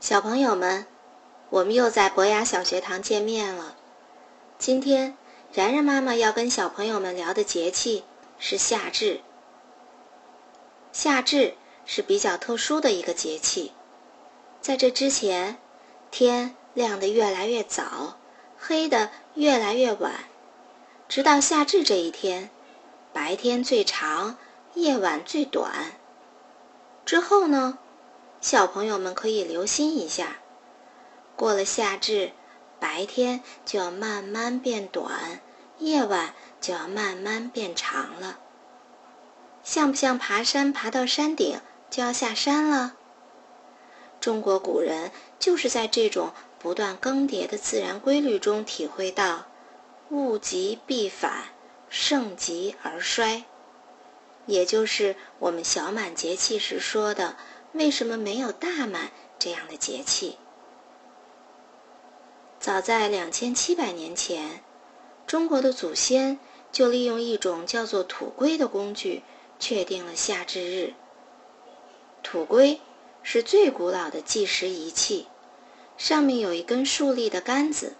小朋友们，我们又在博雅小学堂见面了。今天，然然妈妈要跟小朋友们聊的节气是夏至。夏至是比较特殊的一个节气，在这之前，天亮得越来越早，黑得越来越晚，直到夏至这一天，白天最长，夜晚最短。之后呢？小朋友们可以留心一下，过了夏至，白天就要慢慢变短，夜晚就要慢慢变长了。像不像爬山爬到山顶就要下山了？中国古人就是在这种不断更迭的自然规律中体会到“物极必反，盛极而衰”，也就是我们小满节气时说的。为什么没有大满这样的节气？早在两千七百年前，中国的祖先就利用一种叫做土圭的工具，确定了夏至日。土圭是最古老的计时仪器，上面有一根竖立的杆子，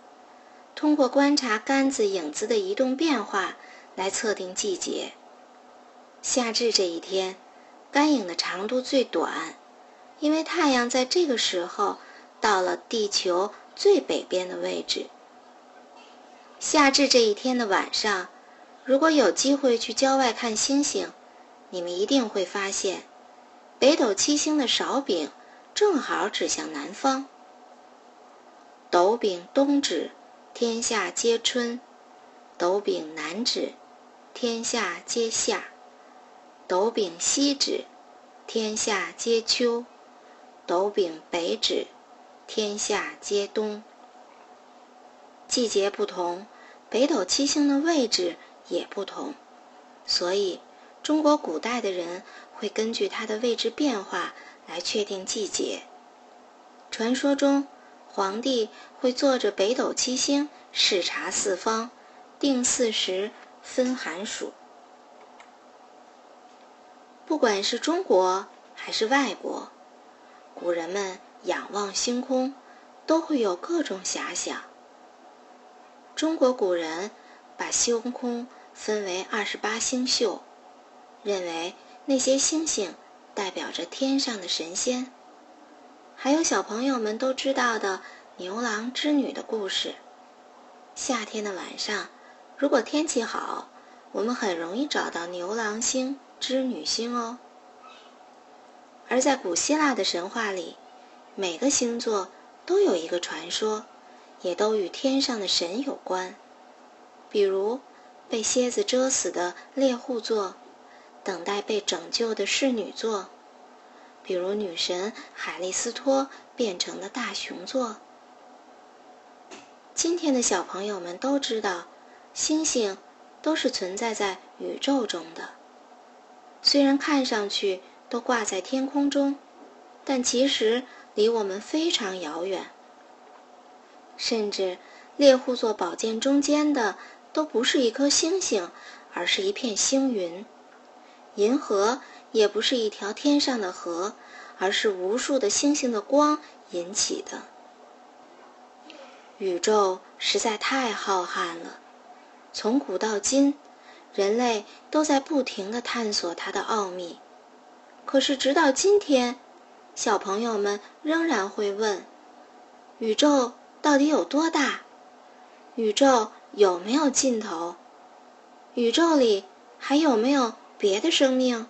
通过观察杆子影子的移动变化来测定季节。夏至这一天。干影的长度最短，因为太阳在这个时候到了地球最北边的位置。夏至这一天的晚上，如果有机会去郊外看星星，你们一定会发现，北斗七星的勺柄正好指向南方。斗柄东指，天下皆春；斗柄南指，天下皆夏。斗柄西指，天下皆秋；斗柄北指，天下皆冬。季节不同，北斗七星的位置也不同，所以中国古代的人会根据它的位置变化来确定季节。传说中，皇帝会坐着北斗七星视察四方，定四时，分寒暑。不管是中国还是外国，古人们仰望星空，都会有各种遐想。中国古人把星空分为二十八星宿，认为那些星星代表着天上的神仙。还有小朋友们都知道的牛郎织女的故事。夏天的晚上，如果天气好，我们很容易找到牛郎星。织女星哦，而在古希腊的神话里，每个星座都有一个传说，也都与天上的神有关。比如被蝎子蛰死的猎户座，等待被拯救的侍女座；比如女神海利斯托变成的大熊座。今天的小朋友们都知道，星星都是存在在宇宙中的。虽然看上去都挂在天空中，但其实离我们非常遥远。甚至猎户座宝剑中间的都不是一颗星星，而是一片星云；银河也不是一条天上的河，而是无数的星星的光引起的。宇宙实在太浩瀚了，从古到今。人类都在不停地探索它的奥秘，可是直到今天，小朋友们仍然会问：宇宙到底有多大？宇宙有没有尽头？宇宙里还有没有别的生命？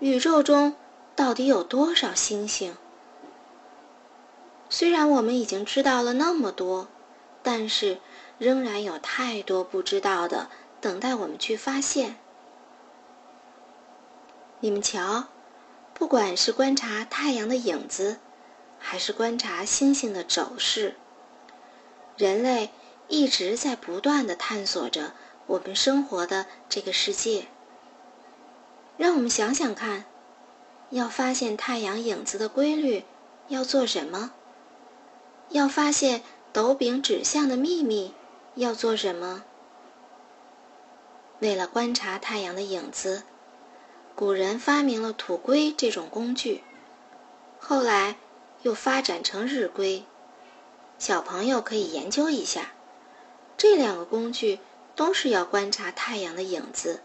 宇宙中到底有多少星星？虽然我们已经知道了那么多，但是仍然有太多不知道的。等待我们去发现。你们瞧，不管是观察太阳的影子，还是观察星星的走势，人类一直在不断的探索着我们生活的这个世界。让我们想想看，要发现太阳影子的规律，要做什么？要发现斗柄指向的秘密，要做什么？为了观察太阳的影子，古人发明了土圭这种工具。后来，又发展成日晷。小朋友可以研究一下，这两个工具都是要观察太阳的影子，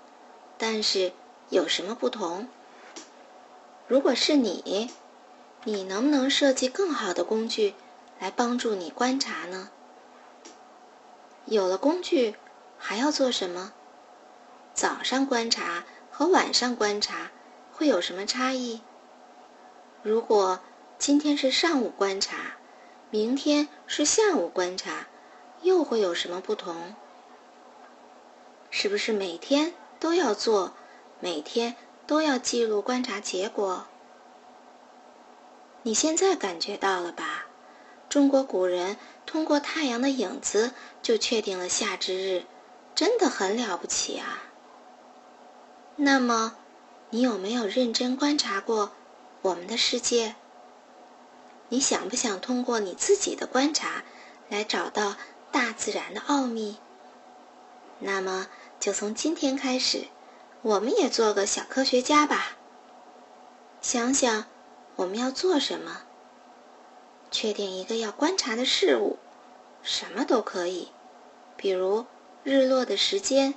但是有什么不同？如果是你，你能不能设计更好的工具来帮助你观察呢？有了工具，还要做什么？早上观察和晚上观察会有什么差异？如果今天是上午观察，明天是下午观察，又会有什么不同？是不是每天都要做，每天都要记录观察结果？你现在感觉到了吧？中国古人通过太阳的影子就确定了夏至日，真的很了不起啊！那么，你有没有认真观察过我们的世界？你想不想通过你自己的观察来找到大自然的奥秘？那么，就从今天开始，我们也做个小科学家吧。想想。我们要做什么？确定一个要观察的事物，什么都可以，比如日落的时间、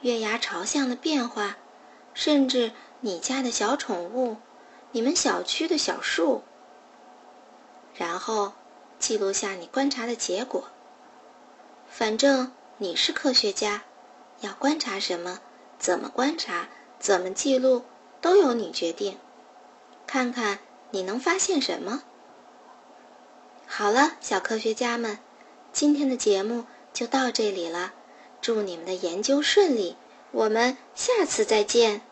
月牙朝向的变化，甚至你家的小宠物、你们小区的小树。然后记录下你观察的结果。反正你是科学家，要观察什么、怎么观察、怎么记录，都由你决定。看看你能发现什么。好了，小科学家们，今天的节目就到这里了。祝你们的研究顺利，我们下次再见。